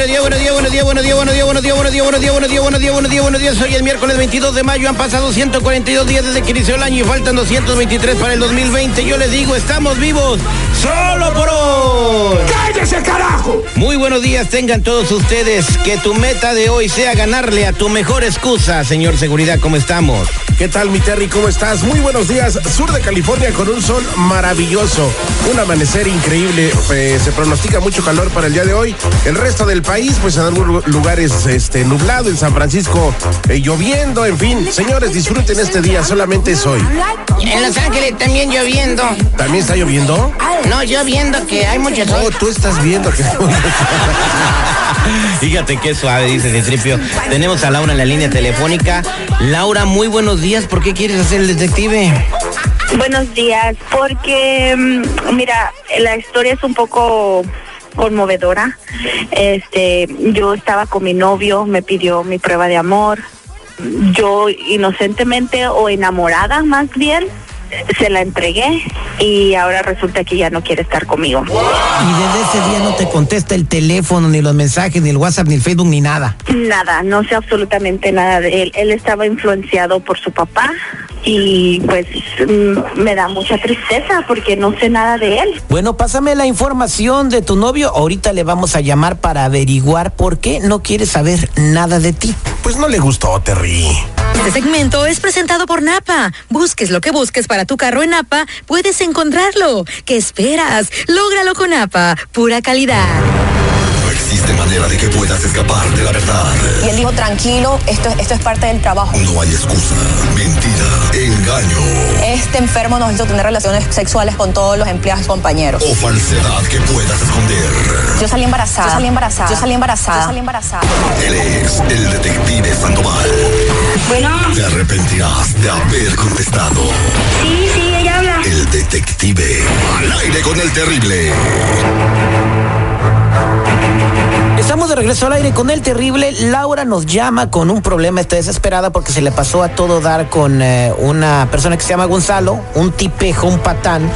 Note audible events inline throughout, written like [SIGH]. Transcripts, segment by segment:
Buenos días, buenos días, buenos días, buenos días, buenos días, buenos días, buenos días, buenos días, buenos días, buenos días, buenos días, buenos días, buenos días. Hoy es miércoles 22 de mayo, han pasado 142 días desde que inició el año y faltan 223 para el 2020. Yo les digo, estamos vivos solo por hoy. ¡cállese carajo! Muy buenos días tengan todos ustedes. Que tu meta de hoy sea ganarle a tu mejor excusa, señor Seguridad, ¿cómo estamos? ¿Qué tal, mi Terry? ¿Cómo estás? Muy buenos días. Sur de California con un sol maravilloso. Un amanecer increíble. Eh, se pronostica mucho calor para el día de hoy. El resto del país, pues en algunos lugares este, nublado. En San Francisco eh, lloviendo. En fin, señores, disfruten este día. Solamente es hoy. En Los Ángeles también lloviendo. ¿También está lloviendo? No, lloviendo que hay mucho sol. Oh, tú estás viendo que... [LAUGHS] Fíjate qué suave, dice Citripio. Tenemos a Laura en la línea telefónica. Laura, muy buenos días. ¿Por qué quieres hacer el detective? Buenos días, porque mm, mira, la historia es un poco conmovedora. Este, yo estaba con mi novio, me pidió mi prueba de amor. Yo inocentemente o enamorada más bien se la entregué y ahora resulta que ya no quiere estar conmigo. Y desde ese día no te contesta el teléfono, ni los mensajes, ni el WhatsApp, ni el Facebook, ni nada. Nada, no sé absolutamente nada de él. Él estaba influenciado por su papá y pues mm, me da mucha tristeza porque no sé nada de él. Bueno, pásame la información de tu novio. Ahorita le vamos a llamar para averiguar por qué no quiere saber nada de ti. Pues no le gustó, Terry. Este segmento es presentado por Napa. Busques lo que busques para tu carro en Napa, puedes encontrarlo. ¿Qué esperas? Lógralo con Napa. Pura calidad. No existe manera de que puedas escapar de la verdad. Y él dijo, tranquilo, esto, esto es parte del trabajo. No hay excusa, mentira, engaño Este enfermo nos hizo tener relaciones sexuales con todos los empleados y compañeros. o falsedad que puedas esconder. Yo salí embarazada. Yo salí embarazada. Yo salí embarazada. Yo salí embarazada. Él es el detective Sandoval. Bueno, Te arrepentirás de haber contestado. sí, sí, ella habla. El detective al aire con el terrible. Estamos de regreso al aire con el terrible. Laura nos llama con un problema, está desesperada porque se le pasó a todo dar con eh, una persona que se llama Gonzalo, un tipejo, un patán,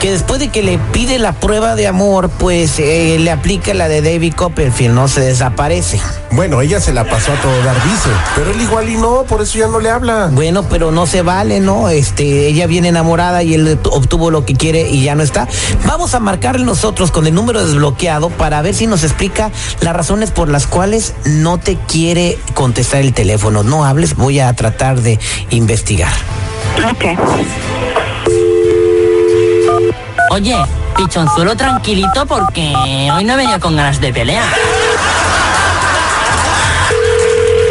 que después de que le pide la prueba de amor, pues eh, le aplica la de David Copperfield, no se desaparece. Bueno, ella se la pasó a todo dar, dice. Pero él igual y no, por eso ya no le habla. Bueno, pero no se vale, ¿no? Este, ella viene enamorada y él obtuvo lo que quiere y ya no está. Vamos a marcarle nosotros con el número desbloqueado para ver si nos explica las razones por las cuales no te quiere contestar el teléfono. No hables, voy a tratar de investigar. Ok. Oye, pichonzuelo tranquilito porque hoy no venía con ganas de pelear.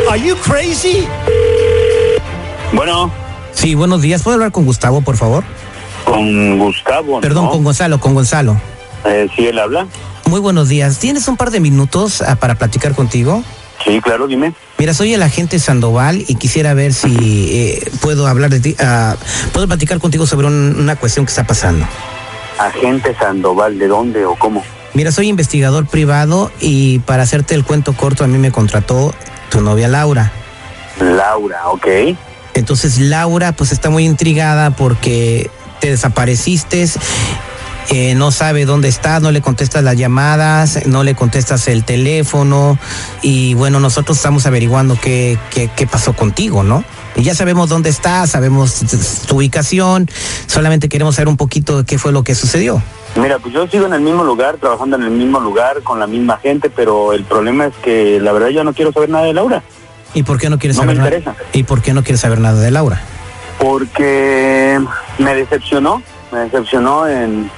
Are you crazy? Bueno, Sí, buenos días. ¿Puedo hablar con Gustavo, por favor? con Gustavo. Perdón, ¿no? con Gonzalo, con Gonzalo. Eh, ¿Sí él habla? Muy buenos días. ¿Tienes un par de minutos ah, para platicar contigo? Sí, claro, dime. Mira, soy el agente Sandoval y quisiera ver si eh, puedo hablar de ti, ah, puedo platicar contigo sobre un- una cuestión que está pasando. Agente Sandoval, ¿de dónde o cómo? Mira, soy investigador privado y para hacerte el cuento corto a mí me contrató tu novia Laura. Laura, ok. Entonces Laura pues está muy intrigada porque te desapareciste, eh, no sabe dónde estás, no le contestas las llamadas, no le contestas el teléfono y bueno, nosotros estamos averiguando qué, qué, qué pasó contigo, ¿no? Y ya sabemos dónde estás, sabemos tu ubicación, solamente queremos saber un poquito de qué fue lo que sucedió. Mira, pues yo sigo en el mismo lugar, trabajando en el mismo lugar, con la misma gente, pero el problema es que la verdad yo no quiero saber nada de Laura. ¿Y por qué no quieres No saber me nada? interesa. ¿Y por qué no quieres saber nada de Laura? Porque me decepcionó, me decepcionó en,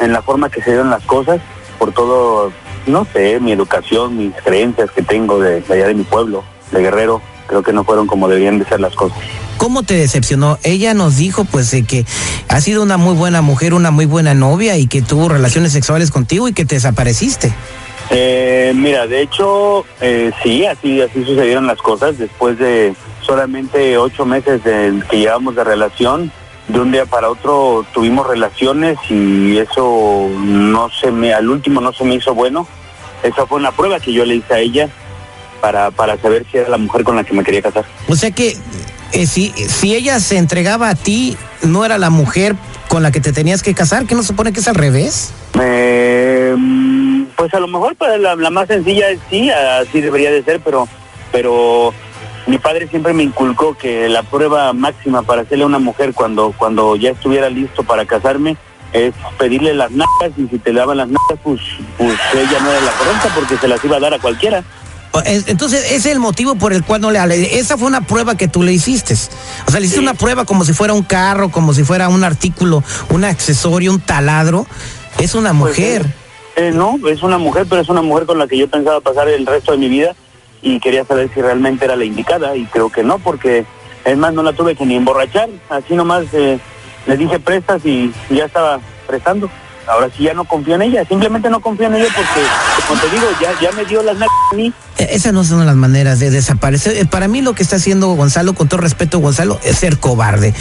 en la forma que se dieron las cosas, por todo, no sé, mi educación, mis creencias que tengo de, de allá de mi pueblo, de Guerrero, creo que no fueron como debían de ser las cosas. ¿Cómo te decepcionó? Ella nos dijo pues de que ha sido una muy buena mujer, una muy buena novia y que tuvo relaciones sexuales contigo y que te desapareciste. Eh, mira, de hecho, eh, sí, así, así sucedieron las cosas. Después de solamente ocho meses de, que llevamos de relación, de un día para otro tuvimos relaciones y eso no se me, al último no se me hizo bueno. Esa fue una prueba que yo le hice a ella para, para saber si era la mujer con la que me quería casar. O sea que eh, si, si ella se entregaba a ti, no era la mujer con la que te tenías que casar, que no supone que es al revés. Eh, mm, pues a lo mejor para la, la más sencilla es sí, así debería de ser, pero, pero mi padre siempre me inculcó que la prueba máxima para hacerle a una mujer cuando, cuando ya estuviera listo para casarme es pedirle las nalgas y si te daban las nalgas pues, pues ella no era la correcta porque se las iba a dar a cualquiera. Es- Entonces, ese es el motivo por el cual no le. Esa fue una prueba que tú le hiciste. O sea, le hiciste una prueba como si fuera un carro, como si fuera un artículo, un accesorio, un taladro. Es una mujer. Eh, no, es una mujer, pero es una mujer con la que yo pensaba pasar el resto de mi vida y quería saber si realmente era la indicada y creo que no, porque es más, no la tuve que ni emborrachar, así nomás eh, le dije prestas y ya estaba prestando. Ahora sí ya no confío en ella, simplemente no confío en ella porque, como te digo, ya, ya me dio las nalgas a mí. E- Esas no son las maneras de desaparecer. Eh, Para mí lo que está haciendo Gonzalo, con todo respeto Gonzalo, es ser cobarde.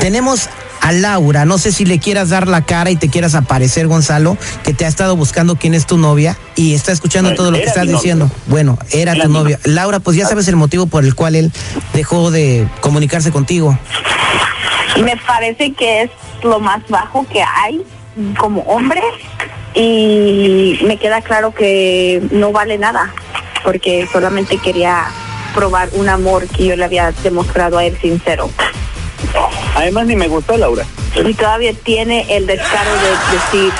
Tenemos a Laura, no sé si le quieras dar la cara y te quieras aparecer Gonzalo, que te ha estado buscando quién es tu novia y está escuchando Bueno, todo lo que estás novia. diciendo. Bueno, era, Era tu mi novia. Laura, pues ya sabes el motivo por el cual él dejó de comunicarse contigo. Me parece que es lo más bajo que hay como hombre y me queda claro que no vale nada porque solamente quería probar un amor que yo le había demostrado a él sincero. Además ni me gustó Laura. Y todavía tiene el descaro de decir,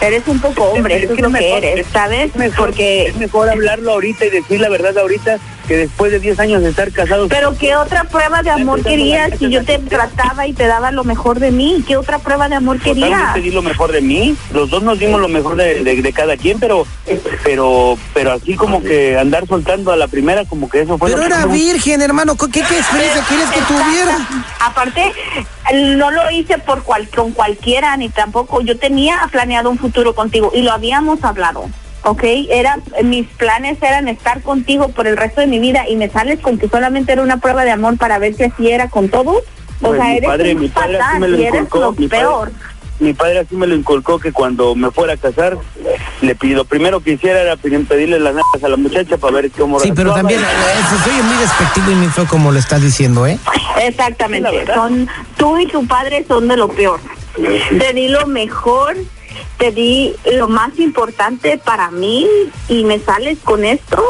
eres un poco hombre, es lo que eres, ¿sabes? Porque Es mejor hablarlo ahorita y decir la verdad ahorita que después de 10 años de estar casados. Pero ¿qué otra prueba de amor querías si yo te trataba y te daba lo mejor de mí? ¿Qué otra prueba de amor querías? Di lo mejor de mí. Los dos nos dimos lo mejor de, de- de cada quien, pero, pero, pero así como que andar soltando a la primera, como que eso fue. Pero lo que era no- virgen, hermano. ¿Qué, qué experiencia quieres que tuviera? Aparte, no lo hice por cual, con cualquiera, ni tampoco. Yo tenía planeado un futuro contigo y lo habíamos hablado. ¿Ok? Era, mis planes eran estar contigo por el resto de mi vida y me sales con que solamente era una prueba de amor para ver si así era con todos. O Pues sea, mi eres padre, un mi padre así me lo inculcó. lo mi padre- peor. mi padre así me lo inculcó que cuando me fuera a casar, le pido, lo primero que hiciera era pedir- pedirle las nalgas a la muchacha para ver cómo Sí, pero también eh, se oye muy despectivo y muy feo como lo estás diciendo, ¿eh? Exactamente. Son tú y tu padre son de lo peor. Te di lo mejor, te di lo más importante para mí y me sales con esto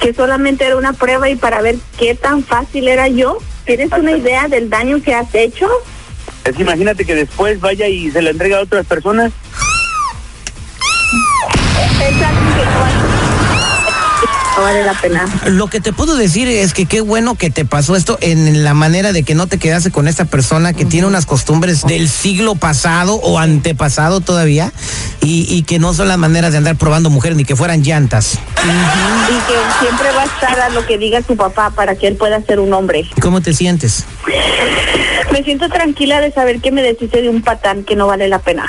que solamente era una prueba y para ver qué tan fácil era yo. ¿Tienes una idea del daño que has hecho? Es imagínate que después vaya y se la entrega a otras personas. No vale la pena. Lo que te puedo decir es que qué bueno que te pasó esto en la manera de que no te quedaste con esta persona que tiene unas costumbres del siglo pasado o antepasado todavía y, y que no son las maneras de andar probando mujeres ni que fueran llantas. Y que siempre va a estar a lo que diga su papá para que él pueda ser un hombre. ¿Cómo te sientes? Me siento tranquila de saber que me deshice de un patán que no vale la pena.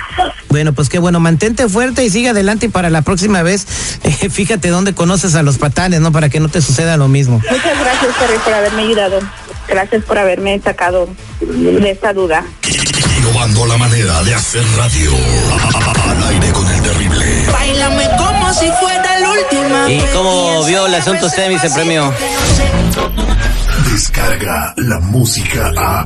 Bueno, pues qué bueno, mantente fuerte y sigue adelante y para la próxima vez [LAUGHS] eh, fíjate dónde conoces a los patanes, ¿no? Para que no te suceda lo mismo. Muchas gracias, Terry, por haberme ayudado. Gracias por haberme sacado de esta duda. Innovando la manera de hacer radio. Al aire con el terrible. Bailame como si fuera la última. ¿Y cómo vio el asunto usted, vicepremio? Descarga la música a.